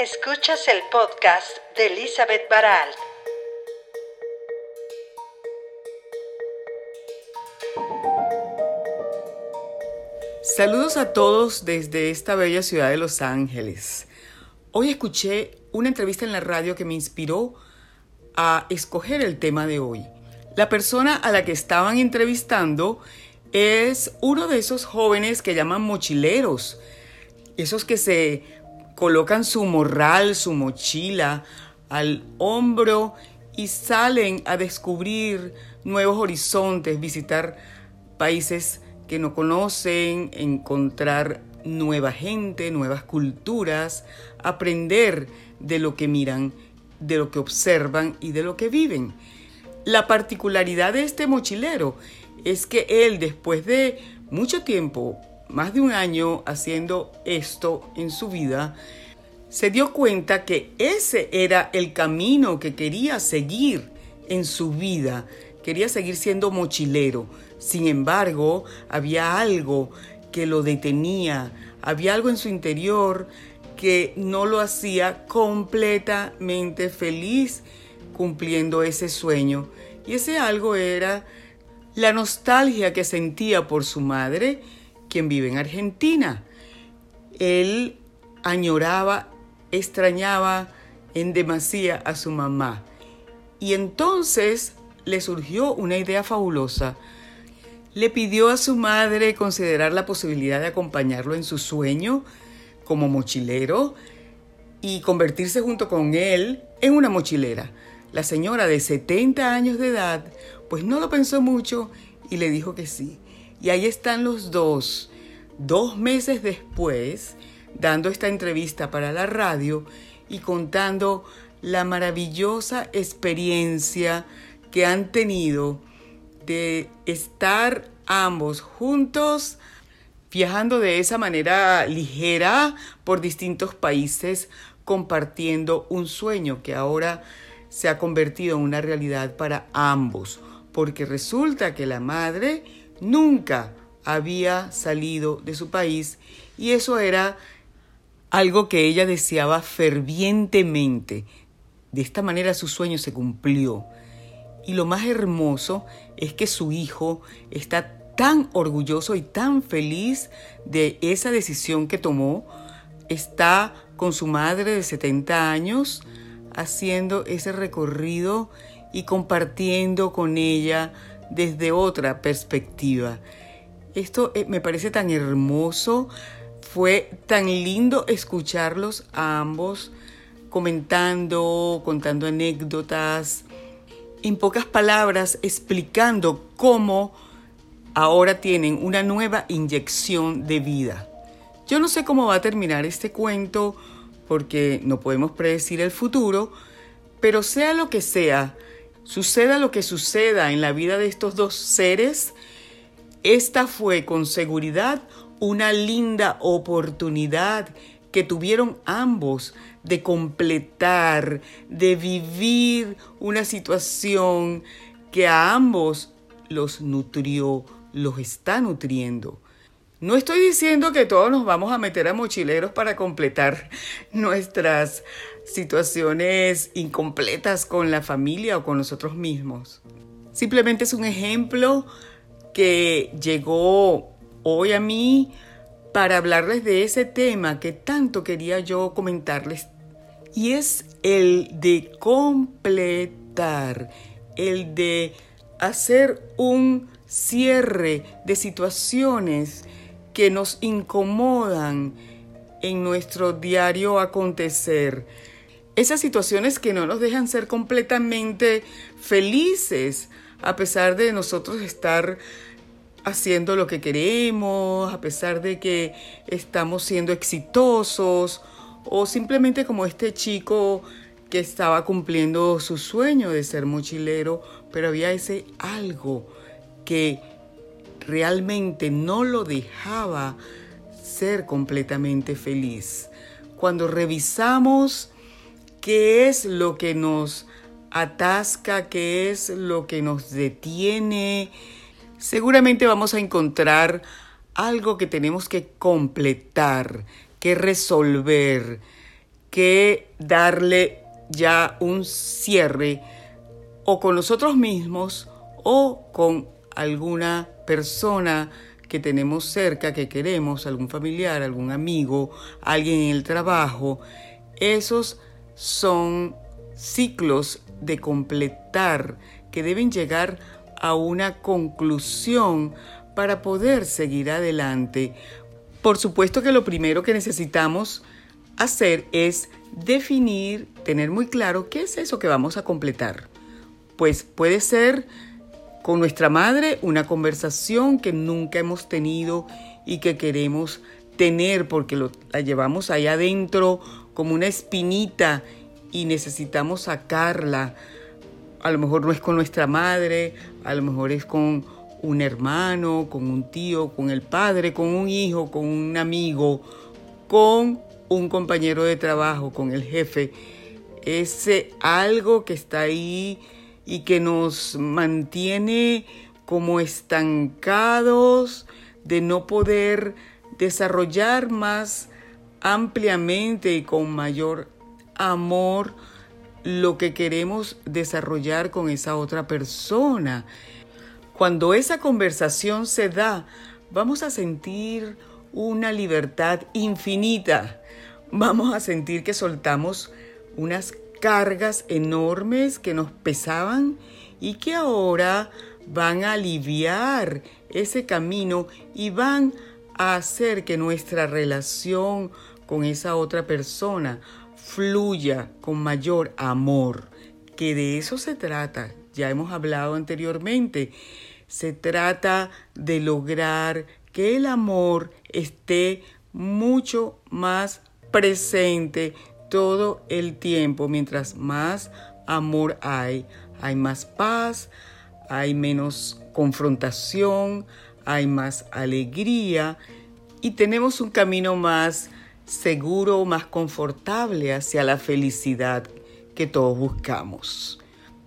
Escuchas el podcast de Elizabeth Baralt. Saludos a todos desde esta bella ciudad de Los Ángeles. Hoy escuché una entrevista en la radio que me inspiró a escoger el tema de hoy. La persona a la que estaban entrevistando es uno de esos jóvenes que llaman mochileros, esos que se colocan su morral, su mochila al hombro y salen a descubrir nuevos horizontes, visitar países que no conocen, encontrar nueva gente, nuevas culturas, aprender de lo que miran, de lo que observan y de lo que viven. La particularidad de este mochilero es que él después de mucho tiempo, más de un año haciendo esto en su vida, se dio cuenta que ese era el camino que quería seguir en su vida. Quería seguir siendo mochilero. Sin embargo, había algo que lo detenía, había algo en su interior que no lo hacía completamente feliz cumpliendo ese sueño. Y ese algo era la nostalgia que sentía por su madre, quien vive en Argentina. Él añoraba, extrañaba en demasía a su mamá. Y entonces le surgió una idea fabulosa. Le pidió a su madre considerar la posibilidad de acompañarlo en su sueño como mochilero y convertirse junto con él en una mochilera. La señora de 70 años de edad pues no lo pensó mucho y le dijo que sí. Y ahí están los dos, dos meses después, dando esta entrevista para la radio y contando la maravillosa experiencia que han tenido de estar ambos juntos, viajando de esa manera ligera por distintos países, compartiendo un sueño que ahora se ha convertido en una realidad para ambos. Porque resulta que la madre nunca había salido de su país y eso era algo que ella deseaba fervientemente. De esta manera su sueño se cumplió. Y lo más hermoso es que su hijo está tan orgulloso y tan feliz de esa decisión que tomó. Está con su madre de 70 años haciendo ese recorrido y compartiendo con ella desde otra perspectiva. Esto eh, me parece tan hermoso, fue tan lindo escucharlos a ambos comentando, contando anécdotas, en pocas palabras explicando cómo ahora tienen una nueva inyección de vida. Yo no sé cómo va a terminar este cuento porque no podemos predecir el futuro, pero sea lo que sea, Suceda lo que suceda en la vida de estos dos seres, esta fue con seguridad una linda oportunidad que tuvieron ambos de completar, de vivir una situación que a ambos los nutrió, los está nutriendo. No estoy diciendo que todos nos vamos a meter a mochileros para completar nuestras situaciones incompletas con la familia o con nosotros mismos. Simplemente es un ejemplo que llegó hoy a mí para hablarles de ese tema que tanto quería yo comentarles y es el de completar, el de hacer un cierre de situaciones que nos incomodan en nuestro diario acontecer. Esas situaciones que no nos dejan ser completamente felices, a pesar de nosotros estar haciendo lo que queremos, a pesar de que estamos siendo exitosos, o simplemente como este chico que estaba cumpliendo su sueño de ser mochilero, pero había ese algo que realmente no lo dejaba ser completamente feliz. Cuando revisamos qué es lo que nos atasca, qué es lo que nos detiene. Seguramente vamos a encontrar algo que tenemos que completar, que resolver, que darle ya un cierre o con nosotros mismos o con alguna persona que tenemos cerca, que queremos, algún familiar, algún amigo, alguien en el trabajo. Esos son ciclos de completar que deben llegar a una conclusión para poder seguir adelante. Por supuesto que lo primero que necesitamos hacer es definir, tener muy claro qué es eso que vamos a completar. Pues puede ser con nuestra madre una conversación que nunca hemos tenido y que queremos tener porque la llevamos ahí adentro como una espinita y necesitamos sacarla. A lo mejor no es con nuestra madre, a lo mejor es con un hermano, con un tío, con el padre, con un hijo, con un amigo, con un compañero de trabajo, con el jefe. Ese algo que está ahí y que nos mantiene como estancados de no poder desarrollar más ampliamente y con mayor amor lo que queremos desarrollar con esa otra persona. Cuando esa conversación se da, vamos a sentir una libertad infinita. Vamos a sentir que soltamos unas cargas enormes que nos pesaban y que ahora van a aliviar ese camino y van a hacer que nuestra relación con esa otra persona fluya con mayor amor, que de eso se trata, ya hemos hablado anteriormente, se trata de lograr que el amor esté mucho más presente todo el tiempo. Mientras más amor hay, hay más paz, hay menos confrontación, hay más alegría y tenemos un camino más seguro, más confortable hacia la felicidad que todos buscamos.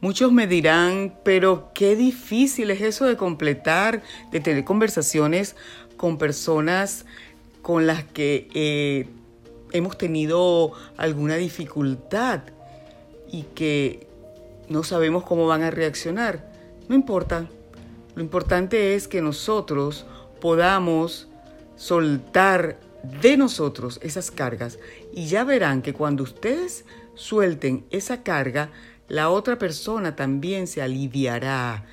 Muchos me dirán, pero qué difícil es eso de completar, de tener conversaciones con personas con las que eh, hemos tenido alguna dificultad y que no sabemos cómo van a reaccionar. No importa. Lo importante es que nosotros podamos soltar de nosotros esas cargas y ya verán que cuando ustedes suelten esa carga, la otra persona también se aliviará,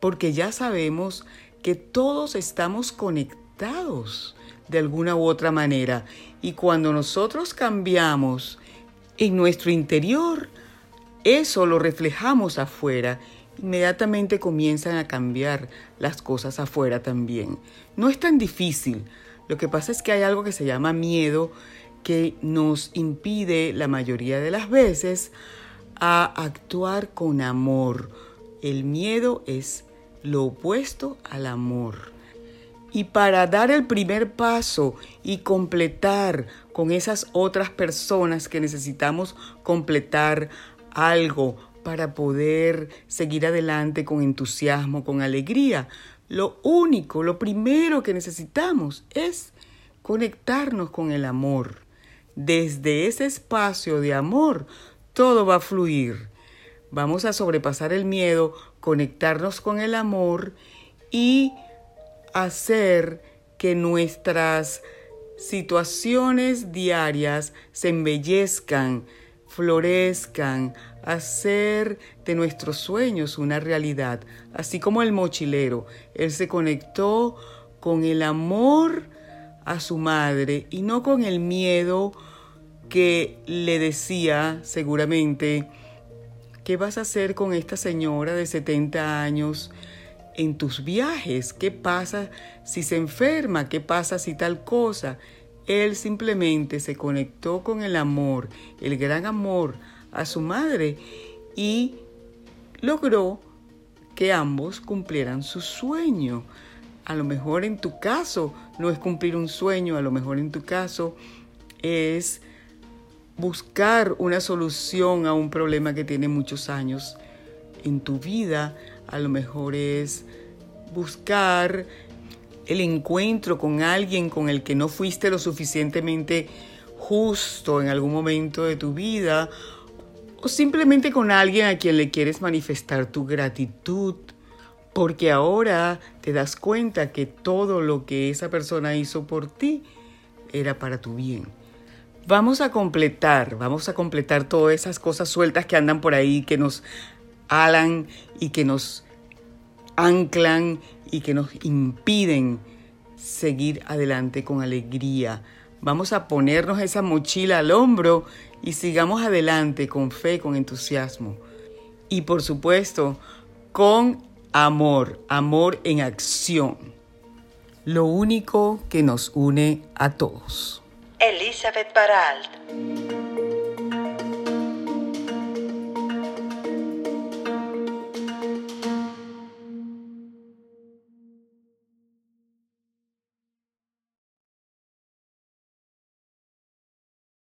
porque ya sabemos que todos estamos conectados de alguna u otra manera y cuando nosotros cambiamos en nuestro interior, eso lo reflejamos afuera inmediatamente comienzan a cambiar las cosas afuera también. No es tan difícil, lo que pasa es que hay algo que se llama miedo que nos impide la mayoría de las veces a actuar con amor. El miedo es lo opuesto al amor. Y para dar el primer paso y completar con esas otras personas que necesitamos completar algo para poder seguir adelante con entusiasmo, con alegría, lo único, lo primero que necesitamos es conectarnos con el amor. Desde ese espacio de amor, todo va a fluir. Vamos a sobrepasar el miedo, conectarnos con el amor y hacer que nuestras situaciones diarias se embellezcan, florezcan, hacer de nuestros sueños una realidad, así como el mochilero. Él se conectó con el amor a su madre y no con el miedo que le decía seguramente, ¿qué vas a hacer con esta señora de 70 años en tus viajes? ¿Qué pasa si se enferma? ¿Qué pasa si tal cosa? Él simplemente se conectó con el amor, el gran amor a su madre y logró que ambos cumplieran su sueño. A lo mejor en tu caso no es cumplir un sueño, a lo mejor en tu caso es buscar una solución a un problema que tiene muchos años en tu vida, a lo mejor es buscar el encuentro con alguien con el que no fuiste lo suficientemente justo en algún momento de tu vida o simplemente con alguien a quien le quieres manifestar tu gratitud porque ahora te das cuenta que todo lo que esa persona hizo por ti era para tu bien. Vamos a completar, vamos a completar todas esas cosas sueltas que andan por ahí, que nos alan y que nos anclan y que nos impiden seguir adelante con alegría. Vamos a ponernos esa mochila al hombro y sigamos adelante con fe, con entusiasmo. Y por supuesto, con amor, amor en acción. Lo único que nos une a todos. Elizabeth Baralt.